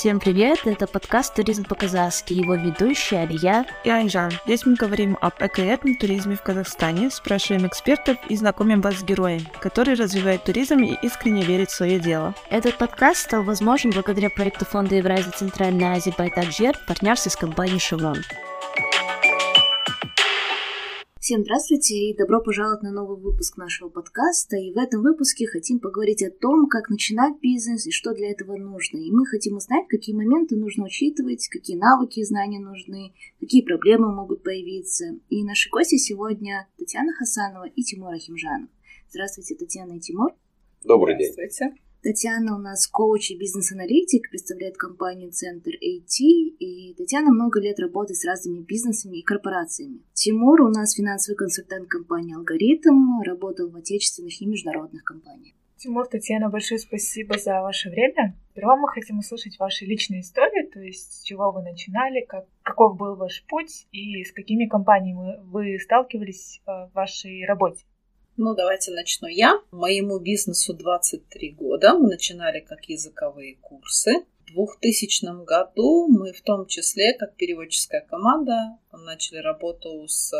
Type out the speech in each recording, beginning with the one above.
Всем привет, это подкаст «Туризм по-казахски», его ведущая Алия и Айжан. Здесь мы говорим об экоэтном туризме в Казахстане, спрашиваем экспертов и знакомим вас с героем, который развивает туризм и искренне верит в свое дело. Этот подкаст стал возможен благодаря проекту Фонда Евразии Центральной Азии «Байтакжер» в партнерстве с компанией «Шеврон». Всем здравствуйте и добро пожаловать на новый выпуск нашего подкаста. И в этом выпуске хотим поговорить о том, как начинать бизнес и что для этого нужно. И мы хотим узнать, какие моменты нужно учитывать, какие навыки и знания нужны, какие проблемы могут появиться. И наши гости сегодня Татьяна Хасанова и Тимур Ахимжанов. Здравствуйте, Татьяна и Тимур. Добрый день. Здравствуйте. Татьяна у нас коуч и бизнес-аналитик, представляет компанию Центр AT, и Татьяна много лет работает с разными бизнесами и корпорациями. Тимур у нас финансовый консультант компании «Алгоритм», работал в отечественных и международных компаниях. Тимур, Татьяна, большое спасибо за ваше время. Сперва мы хотим услышать ваши личные истории, то есть с чего вы начинали, как, каков был ваш путь и с какими компаниями вы сталкивались э, в вашей работе. Ну, давайте начну я. Моему бизнесу 23 года. Мы начинали как языковые курсы. В 2000 году мы в том числе, как переводческая команда, начали работу с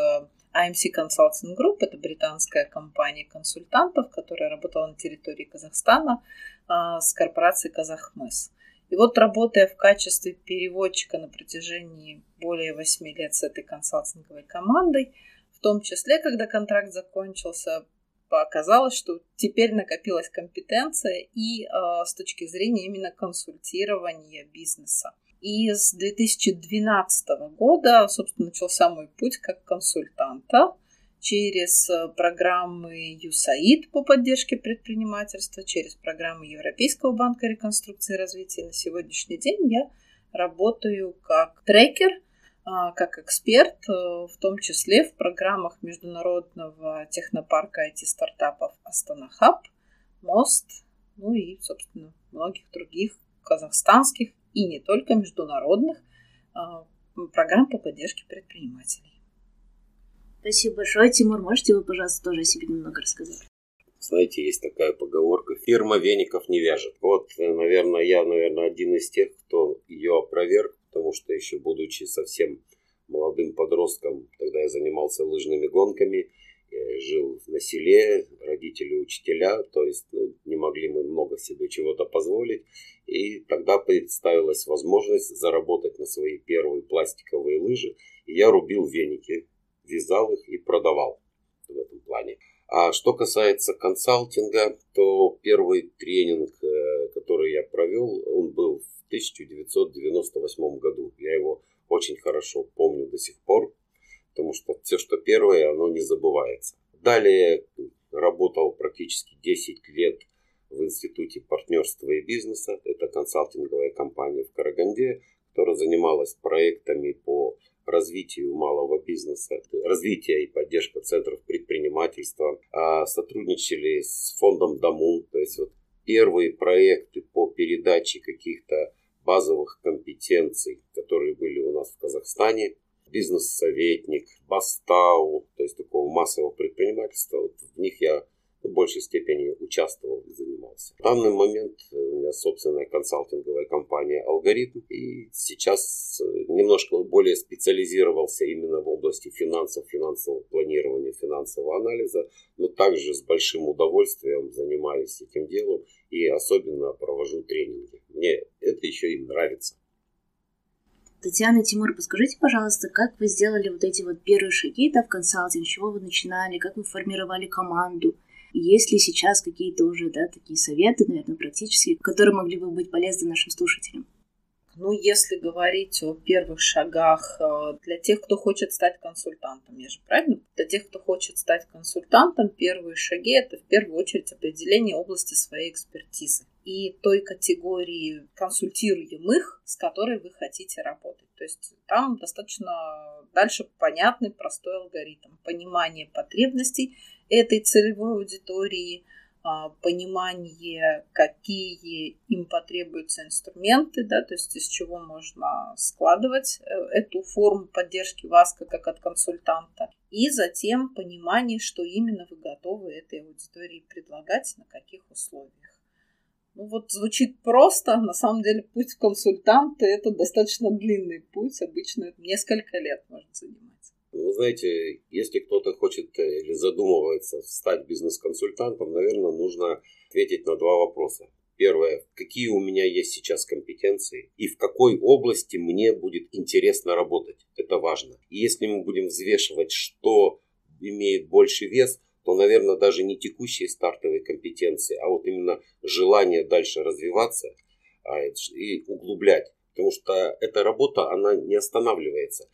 AMC э, Consulting Group. Это британская компания консультантов, которая работала на территории Казахстана э, с корпорацией Казахмыс. И вот работая в качестве переводчика на протяжении более 8 лет с этой консалтинговой командой, в том числе, когда контракт закончился, оказалось, что теперь накопилась компетенция и э, с точки зрения именно консультирования бизнеса. И с 2012 года, собственно, начался мой путь как консультанта через э, программы USAID по поддержке предпринимательства, через программы Европейского банка реконструкции и развития. На сегодняшний день я работаю как трекер – а, как эксперт, э, в том числе в программах международного технопарка IT-стартапов Астана Хаб, Мост, ну и, собственно, многих других казахстанских и не только международных а, программ по поддержке предпринимателей. Спасибо большое. Тимур, можете вы, пожалуйста, тоже о себе немного рассказать? Знаете, есть такая поговорка «фирма веников не вяжет». Вот, э, наверное, я, наверное, один из тех, кто ее опроверг потому что еще будучи совсем молодым подростком, тогда я занимался лыжными гонками, я жил на селе, родители учителя, то есть ну, не могли мы много себе чего-то позволить. И тогда представилась возможность заработать на свои первые пластиковые лыжи. И я рубил веники, вязал их и продавал в этом плане. А что касается консалтинга, то первый тренинг, э, который я провел, он был в 1998 году. Я его очень хорошо помню до сих пор, потому что все, что первое, оно не забывается. Далее работал практически 10 лет в Институте партнерства и бизнеса. Это консалтинговая компания в Караганде, которая занималась проектами по развитию малого бизнеса, развитие и поддержка центров предпринимательства. А сотрудничали с фондом Дамун, то есть вот первые проекты по передаче каких-то базовых компетенций, которые были у нас в Казахстане. Бизнес-советник, Бастау, то есть такого массового предпринимательства. Вот в них я в большей степени участвовал и занимался. В данный момент у меня собственная консалтинговая компания «Алгоритм». И сейчас немножко более специализировался именно в области финансов, финансового планирования, финансового анализа. Но также с большим удовольствием занимаюсь этим делом и особенно провожу тренинги. Мне это еще и нравится. Татьяна Тимур, подскажите, пожалуйста, как вы сделали вот эти вот первые шаги да, в консалтинг, с чего вы начинали, как вы формировали команду, есть ли сейчас какие-то уже да, такие советы, наверное, практические, которые могли бы быть полезны нашим слушателям? Ну, если говорить о первых шагах э, для тех, кто хочет стать консультантом, я же правильно? Для тех, кто хочет стать консультантом, первые шаги – это в первую очередь определение области своей экспертизы и той категории консультируемых, с которой вы хотите работать. То есть там достаточно дальше понятный, простой алгоритм. Понимание потребностей этой целевой аудитории, а, понимание, какие им потребуются инструменты, да, то есть из чего можно складывать э, эту форму поддержки вас как от консультанта, и затем понимание, что именно вы готовы этой аудитории предлагать, на каких условиях. Ну вот звучит просто, на самом деле путь консультанта это достаточно длинный путь, обычно несколько лет может занимать. Вы знаете, если кто-то хочет э, или задумывается стать бизнес-консультантом, наверное, нужно ответить на два вопроса. Первое, какие у меня есть сейчас компетенции и в какой области мне будет интересно работать. Это важно. И если мы будем взвешивать, что имеет больше вес, то, наверное, даже не текущие стартовые компетенции, а вот именно желание дальше развиваться а, и углублять. Потому что эта работа, она не останавливается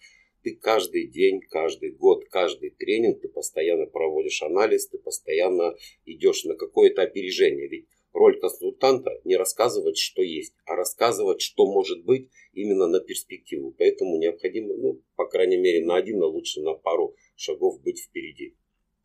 ты каждый день, каждый год, каждый тренинг, ты постоянно проводишь анализ, ты постоянно идешь на какое-то опережение. Ведь роль консультанта не рассказывать, что есть, а рассказывать, что может быть именно на перспективу. Поэтому необходимо, ну, по крайней мере, на один, а лучше на пару шагов быть впереди.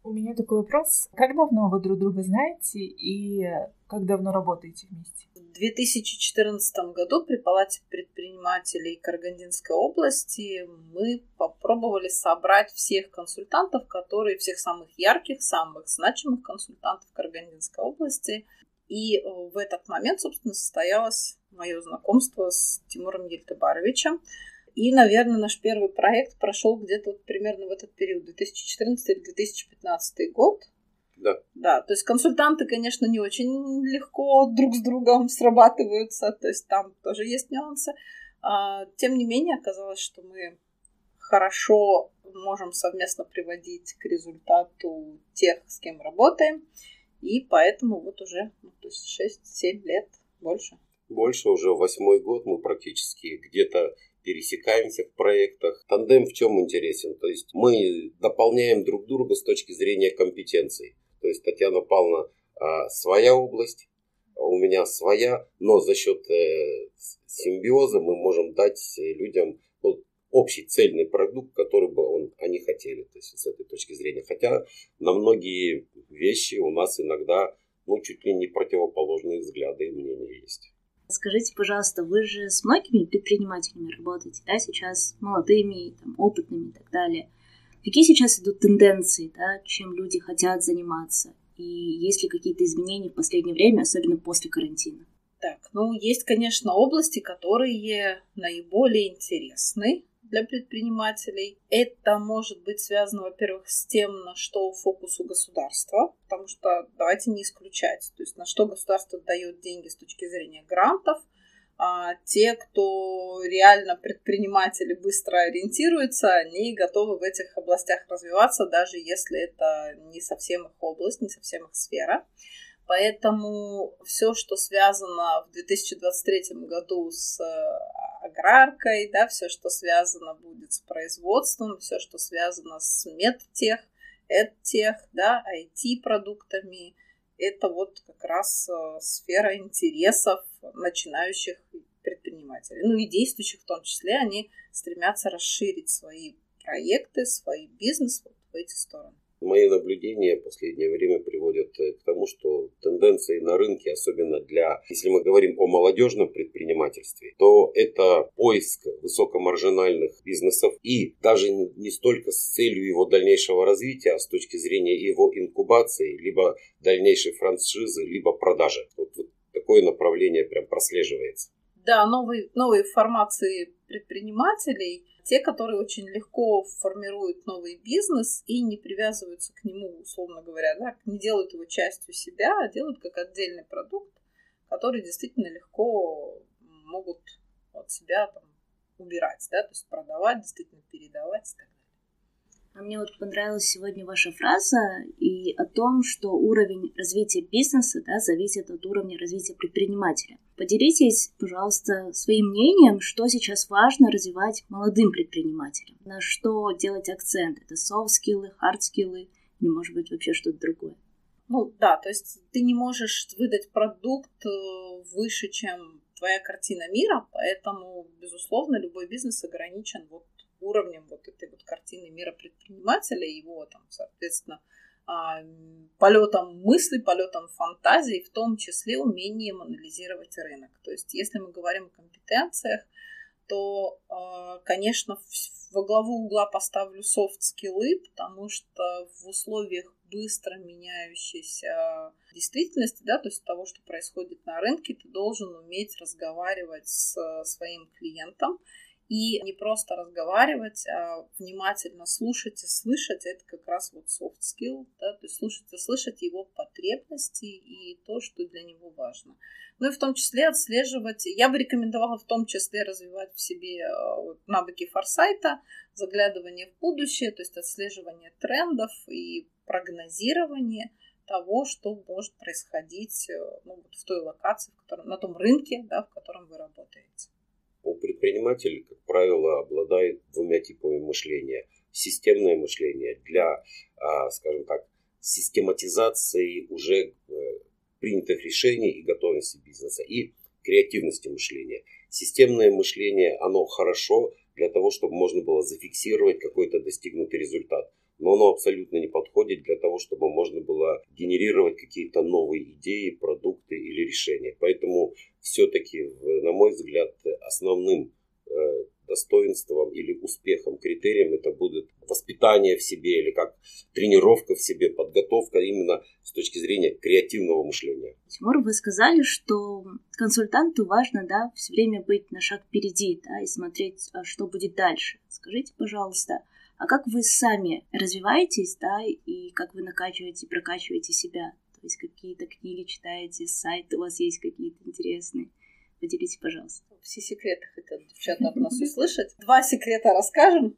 У меня такой вопрос. Как давно вы друг друга знаете и как давно работаете вместе? В 2014 году при Палате предпринимателей Карагандинской области мы попробовали собрать всех консультантов, которые, всех самых ярких, самых значимых консультантов Карагандинской области. И в этот момент, собственно, состоялось мое знакомство с Тимуром Ельтебаровичем. И, наверное, наш первый проект прошел где-то вот примерно в этот период, 2014 или 2015 год. Да. Да, то есть консультанты, конечно, не очень легко друг с другом срабатываются, то есть там тоже есть нюансы. А, тем не менее, оказалось, что мы хорошо можем совместно приводить к результату тех, с кем работаем, и поэтому вот уже ну, то есть 6-7 лет больше. Больше уже восьмой год мы практически где-то пересекаемся в проектах. Тандем в чем интересен? То есть мы дополняем друг друга с точки зрения компетенций. То есть Татьяна Павловна а, своя область, а у меня своя, но за счет э, симбиоза мы можем дать людям ну, общий цельный продукт, который бы он, они хотели. То есть с этой точки зрения. Хотя на многие вещи у нас иногда ну, чуть ли не противоположные взгляды и мнения есть. Скажите, пожалуйста, вы же с многими предпринимателями работаете, да, сейчас молодыми, там, опытными и так далее. Какие сейчас идут тенденции, да, чем люди хотят заниматься? И есть ли какие-то изменения в последнее время, особенно после карантина? Так, ну, есть, конечно, области, которые наиболее интересны для предпринимателей. Это может быть связано, во-первых, с тем, на что фокус у государства, потому что давайте не исключать, то есть на что государство дает деньги с точки зрения грантов, а те, кто реально предприниматели быстро ориентируются, они готовы в этих областях развиваться, даже если это не совсем их область, не совсем их сфера. Поэтому все, что связано в 2023 году с э, аграркой, да, все, что связано будет с производством, все, что связано с медтех, эдтех, да, IT-продуктами, это вот как раз э, сфера интересов начинающих предпринимателей. Ну и действующих в том числе, они стремятся расширить свои проекты, свой бизнес вот в эти стороны. Мои наблюдения в последнее время приводят э, к тому, что тенденции на рынке, особенно для, если мы говорим о молодежном предпринимательстве, то это поиск высокомаржинальных бизнесов и даже не столько с целью его дальнейшего развития, а с точки зрения его инкубации, либо дальнейшей франшизы, либо продажи. Вот, вот такое направление прям прослеживается. Да, новые, новые формации предпринимателей – те, которые очень легко формируют новый бизнес и не привязываются к нему, условно говоря, да, не делают его частью себя, а делают как отдельный продукт, который действительно легко могут от себя там, убирать, да, то есть продавать, действительно передавать и так далее. А мне вот понравилась сегодня ваша фраза и о том, что уровень развития бизнеса да, зависит от уровня развития предпринимателя. Поделитесь, пожалуйста, своим мнением, что сейчас важно развивать молодым предпринимателям, на что делать акцент. Это софт-скиллы, хард-скиллы или, может быть, вообще что-то другое. Ну да, то есть ты не можешь выдать продукт э, выше, чем твоя картина мира, поэтому, безусловно, любой бизнес ограничен вот уровнем вот этой вот картины мира предпринимателя, его там, соответственно, а, полетом мысли, полетом фантазии, в том числе умением анализировать рынок. То есть, если мы говорим о компетенциях, то, а, конечно, во главу угла поставлю софт-скиллы, потому что в условиях быстро меняющейся действительности, да, то есть того, что происходит на рынке, ты должен уметь разговаривать с своим клиентом, и не просто разговаривать, а внимательно слушать и слышать, это как раз вот soft skill, да, то есть слушать и слышать его потребности и то, что для него важно. Ну и в том числе отслеживать, я бы рекомендовала в том числе развивать в себе э, навыки форсайта, заглядывание в будущее, то есть отслеживание трендов и прогнозирование того, что может происходить э, ну, вот в той локации, в котором, на том рынке, да, в котором вы работаете. У предпринимателей, как правило, обладает двумя типами мышления. Системное мышление для, а, скажем так, систематизации уже э, принятых решений и готовности бизнеса, и креативности мышления. Системное мышление, оно хорошо для того, чтобы можно было зафиксировать какой-то достигнутый результат но оно абсолютно не подходит для того, чтобы можно было генерировать какие-то новые идеи, продукты или решения. Поэтому все-таки, на мой взгляд, основным э, достоинством или успехом, критерием это будет воспитание в себе или как тренировка в себе, подготовка именно с точки зрения креативного мышления. Тимур, вы сказали, что консультанту важно да, все время быть на шаг впереди да, и смотреть, а что будет дальше. Скажите, пожалуйста, а как вы сами развиваетесь, да, и как вы накачиваете, прокачиваете себя? То есть какие-то книги читаете, сайты у вас есть какие-то интересные? Поделитесь, пожалуйста. Все секреты хотят девчата от нас услышать. Два секрета расскажем.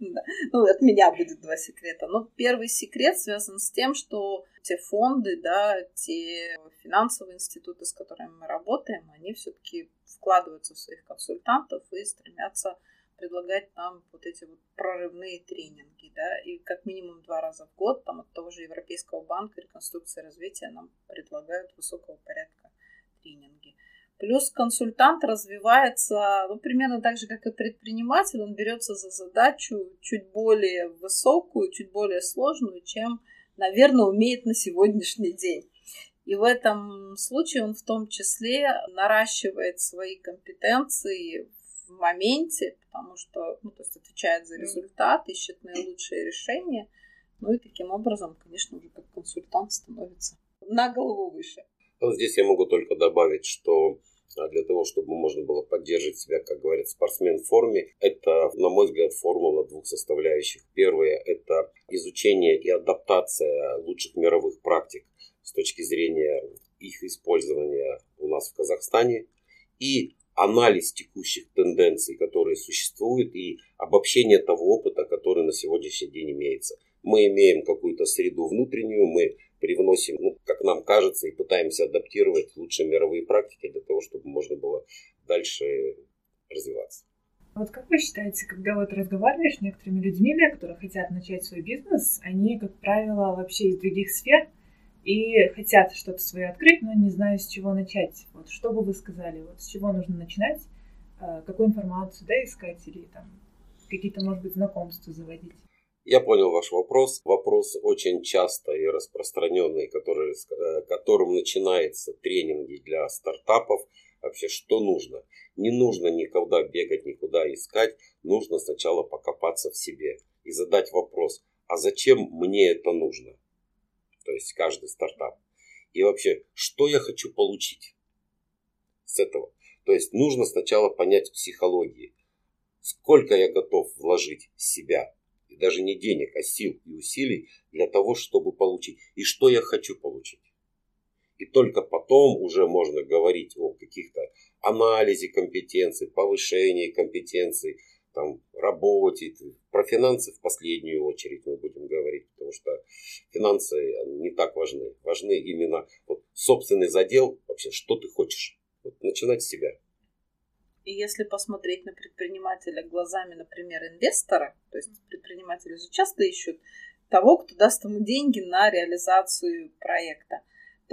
Ну, от меня будет два секрета. Но первый секрет связан с тем, что те фонды, да, те финансовые институты, с которыми мы работаем, они все-таки вкладываются в своих консультантов и стремятся предлагать нам вот эти вот прорывные тренинги, да, и как минимум два раза в год там от того же Европейского банка реконструкции и развития нам предлагают высокого порядка тренинги. Плюс консультант развивается ну, примерно так же, как и предприниматель. Он берется за задачу чуть более высокую, чуть более сложную, чем, наверное, умеет на сегодняшний день. И в этом случае он в том числе наращивает свои компетенции в моменте, потому что, ну, то есть отвечает за результат, ищет наилучшие решения. Ну и таким образом, конечно, уже как консультант становится на голову выше. Вот здесь я могу только добавить, что а, для того, чтобы можно было поддерживать себя, как говорят, спортсмен в форме, это, на мой взгляд, формула двух составляющих. Первое – это изучение и адаптация лучших мировых практик с точки зрения их использования у нас в Казахстане. И анализ текущих тенденций, которые существуют, и обобщение того опыта, который на сегодняшний день имеется. Мы имеем какую-то среду внутреннюю, мы привносим, ну, как нам кажется, и пытаемся адаптировать лучшие мировые практики для того, чтобы можно было дальше развиваться. Вот как вы считаете, когда вот разговариваешь с некоторыми людьми, да, которые хотят начать свой бизнес, они, как правило, вообще из других сфер, и хотят что-то свое открыть, но не знаю, с чего начать. Вот что бы вы сказали, вот с чего нужно начинать, э, какую информацию да, искать или там какие-то, может быть, знакомства заводить? Я понял ваш вопрос. Вопрос очень часто и распространенный, который, э, которым начинается тренинги для стартапов. Вообще, что нужно? Не нужно никогда бегать, никуда искать. Нужно сначала покопаться в себе и задать вопрос, а зачем мне это нужно? То есть каждый стартап. И вообще, что я хочу получить с этого? То есть нужно сначала понять психологии, сколько я готов вложить себя, и даже не денег, а сил и усилий для того, чтобы получить, и что я хочу получить. И только потом уже можно говорить о каких-то анализе компетенций, повышении компетенций, там, работе. Про финансы в последнюю очередь мы будем говорить, потому что финансы не так важны. Важны именно вот, собственный задел, вообще, что ты хочешь. Вот, начинать с себя. И если посмотреть на предпринимателя глазами, например, инвестора, то есть предприниматели же часто ищут того, кто даст ему деньги на реализацию проекта,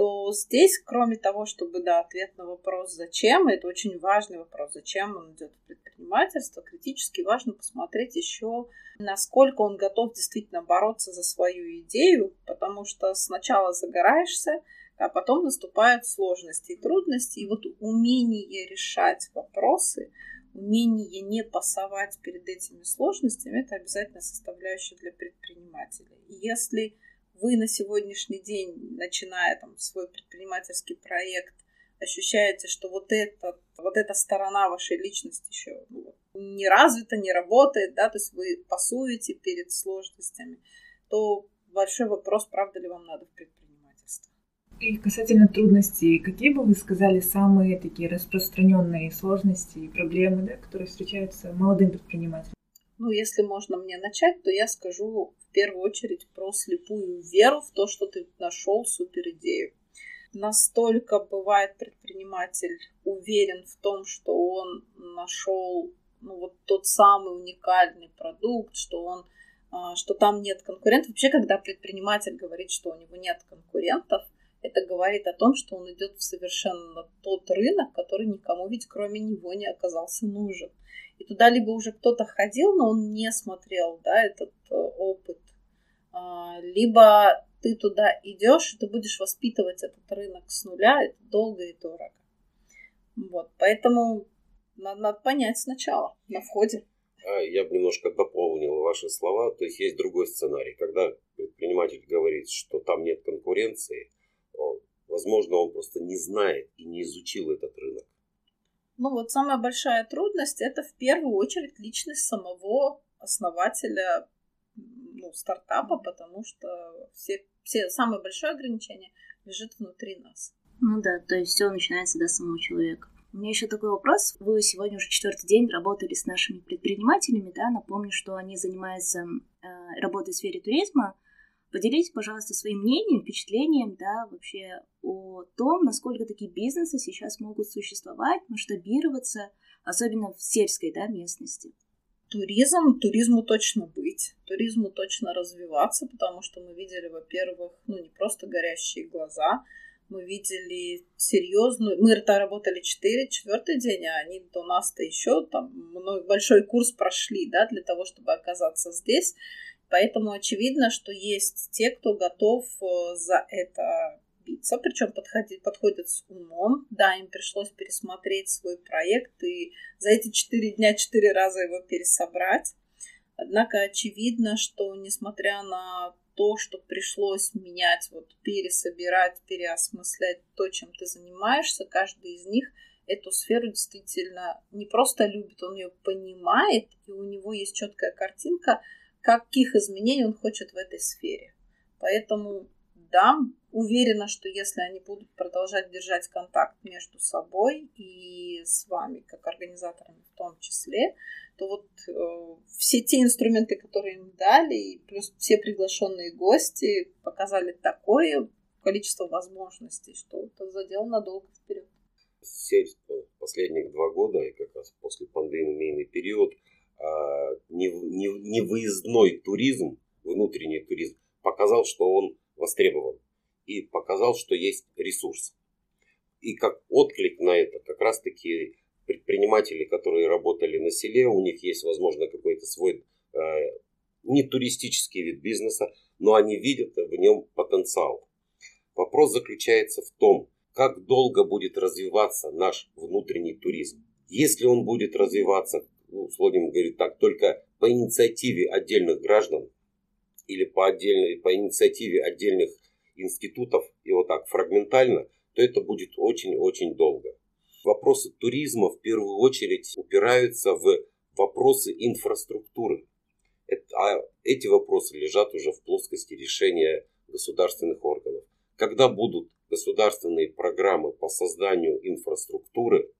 то здесь, кроме того, чтобы, да, ответ на вопрос «зачем?», это очень важный вопрос, зачем он идет в предпринимательство, критически важно посмотреть еще, насколько он готов действительно бороться за свою идею, потому что сначала загораешься, а потом наступают сложности и трудности. И вот умение решать вопросы, умение не пасовать перед этими сложностями, это обязательно составляющая для предпринимателя. И если вы на сегодняшний день, начиная там свой предпринимательский проект, ощущаете, что вот, это, вот эта сторона вашей личности еще ну, не развита, не работает, да, то есть вы пасуете перед сложностями, то большой вопрос, правда ли вам надо в предпринимательство. И касательно трудностей, какие бы вы сказали самые такие распространенные сложности и проблемы, да, которые встречаются молодым предпринимателям? Ну, если можно мне начать, то я скажу в первую очередь про слепую веру в то, что ты нашел супер идею настолько бывает предприниматель уверен в том, что он нашел ну, вот тот самый уникальный продукт, что он а, что там нет конкурентов. Вообще, когда предприниматель говорит, что у него нет конкурентов, это говорит о том, что он идет в совершенно тот рынок, который никому ведь кроме него не оказался нужен. И туда либо уже кто-то ходил, но он не смотрел да, этот э, опыт, а, либо ты туда идешь, и ты будешь воспитывать этот рынок с нуля, это долго и дорого. Вот, поэтому надо, надо понять сначала, на входе. А я бы немножко дополнил ваши слова. То есть есть другой сценарий. Когда предприниматель говорит, что там нет конкуренции, возможно, он просто не знает и не изучил этот рынок. Ну вот самая большая трудность это в первую очередь личность самого основателя ну, стартапа, потому что все, все самое большое ограничение лежит внутри нас. Ну да, то есть все начинается до самого человека. У меня еще такой вопрос. Вы сегодня уже четвертый день работали с нашими предпринимателями, да? Напомню, что они занимаются э, работой в сфере туризма. Поделитесь, пожалуйста, своим мнением, впечатлением, да, вообще о том, насколько такие бизнесы сейчас могут существовать, масштабироваться, особенно в сельской, да, местности туризм, туризму точно быть, туризму точно развиваться, потому что мы видели, во-первых, ну не просто горящие глаза, мы видели серьезную... Мы это работали 4, четвертый день, а они до нас-то еще там большой курс прошли, да, для того, чтобы оказаться здесь. Поэтому очевидно, что есть те, кто готов э, за это биться, причем подходит, подходят с умом. Да, им пришлось пересмотреть свой проект и за эти четыре дня четыре раза его пересобрать. Однако очевидно, что несмотря на то, что пришлось менять, вот пересобирать, переосмыслять то, чем ты занимаешься, каждый из них эту сферу действительно не просто любит, он ее понимает, и у него есть четкая картинка, каких изменений он хочет в этой сфере. Поэтому да, уверена, что если они будут продолжать держать контакт между собой и с вами, как организаторами в том числе, то вот э, все те инструменты, которые им дали, плюс все приглашенные гости показали такое количество возможностей, что это задел надолго вперед. Сельство последних два года, и как раз после пандемийный период, невыездной туризм, внутренний туризм, показал, что он востребован и показал, что есть ресурс. И как отклик на это, как раз таки предприниматели, которые работали на селе, у них есть, возможно, какой-то свой э, не туристический вид бизнеса, но они видят в нем потенциал. Вопрос заключается в том, как долго будет развиваться наш внутренний туризм. Если он будет развиваться, ну, Слоним говорит так, только по инициативе отдельных граждан, или по, отдельной, по инициативе отдельных институтов и вот так фрагментально, то это будет очень-очень долго. Вопросы туризма в первую очередь упираются в вопросы инфраструктуры. А эти вопросы лежат уже в плоскости решения государственных органов. Когда будут государственные программы по созданию инфраструктуры,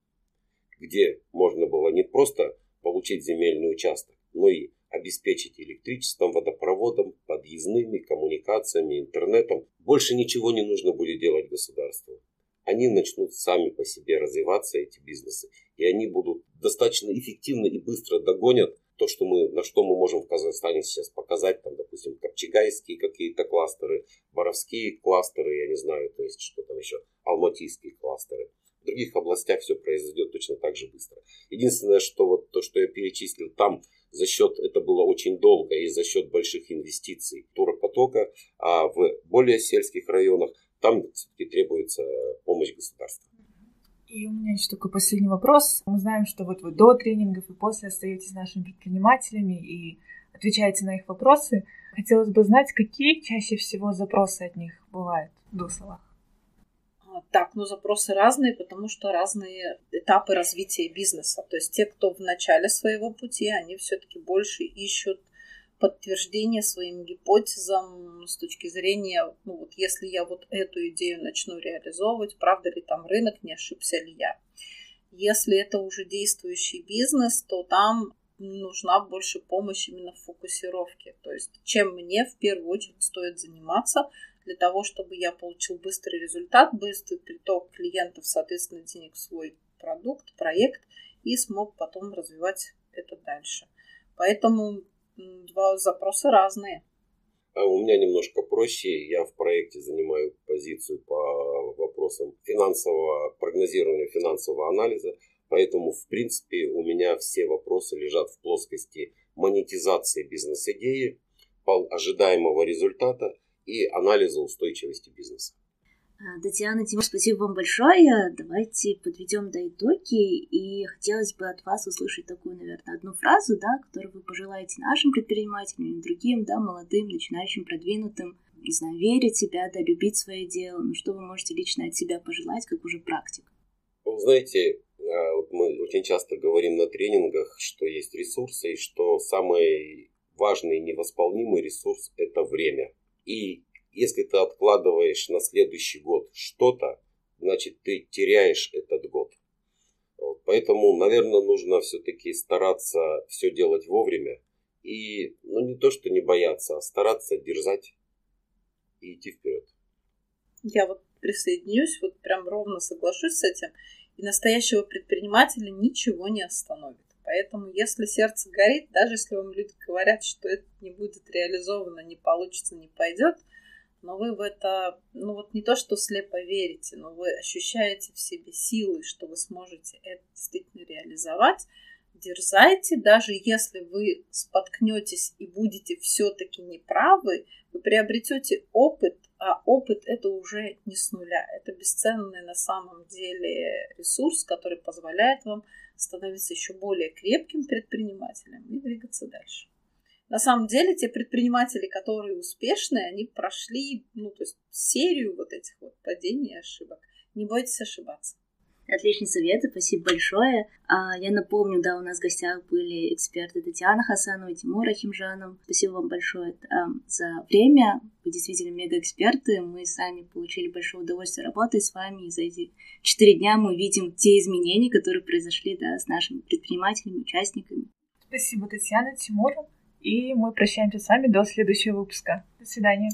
где можно было не просто получить земельный участок, но и обеспечить электричеством, водопроводом, подъездными, коммуникациями, интернетом. Больше ничего не нужно будет делать государству. Они начнут сами по себе развиваться, эти бизнесы, и они будут достаточно эффективно и быстро догонят то, что мы, на что мы можем в Казахстане сейчас показать, там, допустим, копчегайские какие-то кластеры, боровские кластеры, я не знаю, то есть что там еще, алматийские кластеры. Других областях все произойдет точно так же быстро. Единственное, что вот то, что я перечислил, там за счет, это было очень долго и за счет больших инвестиций туропотока, а в более сельских районах там все-таки требуется помощь государства. И у меня еще такой последний вопрос. Мы знаем, что вот вы до тренингов и после остаетесь нашими предпринимателями и отвечаете на их вопросы. Хотелось бы знать, какие чаще всего запросы от них бывают в двух. Так, ну запросы разные, потому что разные этапы развития бизнеса. То есть те, кто в начале своего пути, они все-таки больше ищут подтверждение своим гипотезам с точки зрения, ну вот если я вот эту идею начну реализовывать, правда ли там рынок, не ошибся ли я. Если это уже действующий бизнес, то там нужна больше помощь именно в фокусировке. То есть чем мне в первую очередь стоит заниматься для того, чтобы я получил быстрый результат, быстрый приток клиентов, соответственно, денег в свой продукт, проект и смог потом развивать это дальше. Поэтому два запроса разные. А у меня немножко проще. Я в проекте занимаю позицию по вопросам финансового прогнозирования, финансового анализа. Поэтому, в принципе, у меня все вопросы лежат в плоскости монетизации бизнес-идеи, ожидаемого результата и анализа устойчивости бизнеса. А, Татьяна, Тимур, спасибо вам большое. Давайте подведем до итоги. И хотелось бы от вас услышать такую, наверное, одну фразу, да, которую вы пожелаете нашим предпринимателям и другим, да, молодым, начинающим, продвинутым, не знаю, верить в себя, да, любить свое дело. Ну, что вы можете лично от себя пожелать, как уже практик? Вы знаете, а, вот мы очень часто говорим на тренингах, что есть ресурсы, и что самый важный и невосполнимый ресурс – это время. И если ты откладываешь на следующий год что-то, значит ты теряешь этот год. Вот, поэтому, наверное, нужно все-таки стараться все делать вовремя. И, ну, не то, что не бояться, а стараться держать и идти вперед. Я вот присоединюсь, вот прям ровно соглашусь с этим. И настоящего предпринимателя ничего не остановит. Поэтому, если сердце горит, даже если вам люди говорят, что это не будет реализовано, не получится, не пойдет – но вы в это, ну вот не то, что слепо верите, но вы ощущаете в себе силы, что вы сможете это действительно реализовать, дерзайте, даже если вы споткнетесь и будете все-таки неправы, вы приобретете опыт, а опыт это уже не с нуля. Это бесценный на самом деле ресурс, который позволяет вам становиться еще более крепким предпринимателем и двигаться дальше на самом деле те предприниматели, которые успешные, они прошли, ну, то есть серию вот этих вот падений и ошибок. Не бойтесь ошибаться. Отличный совет, спасибо большое. А, я напомню, да, у нас в гостях были эксперты Татьяна Хасанова и Тимур Ахимжанов. Спасибо вам большое а, за время. Вы действительно мега-эксперты. Мы сами получили большое удовольствие работать с вами. И за эти четыре дня мы видим те изменения, которые произошли да, с нашими предпринимателями, участниками. Спасибо, Татьяна, Тимур. И мы прощаемся с вами до следующего выпуска. До свидания.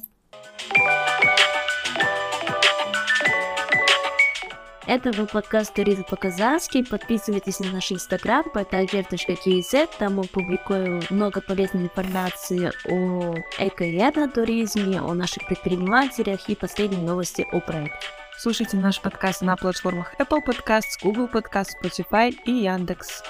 Это был подкаст «Туризм по-казахски». Подписывайтесь на наш инстаграм, portalger.kz. Там мы публикуем много полезной информации о эко туризме, о наших предпринимателях и последние новости о проекте. Слушайте наш подкаст на платформах Apple Podcasts, Google Podcasts, Spotify и Яндекс.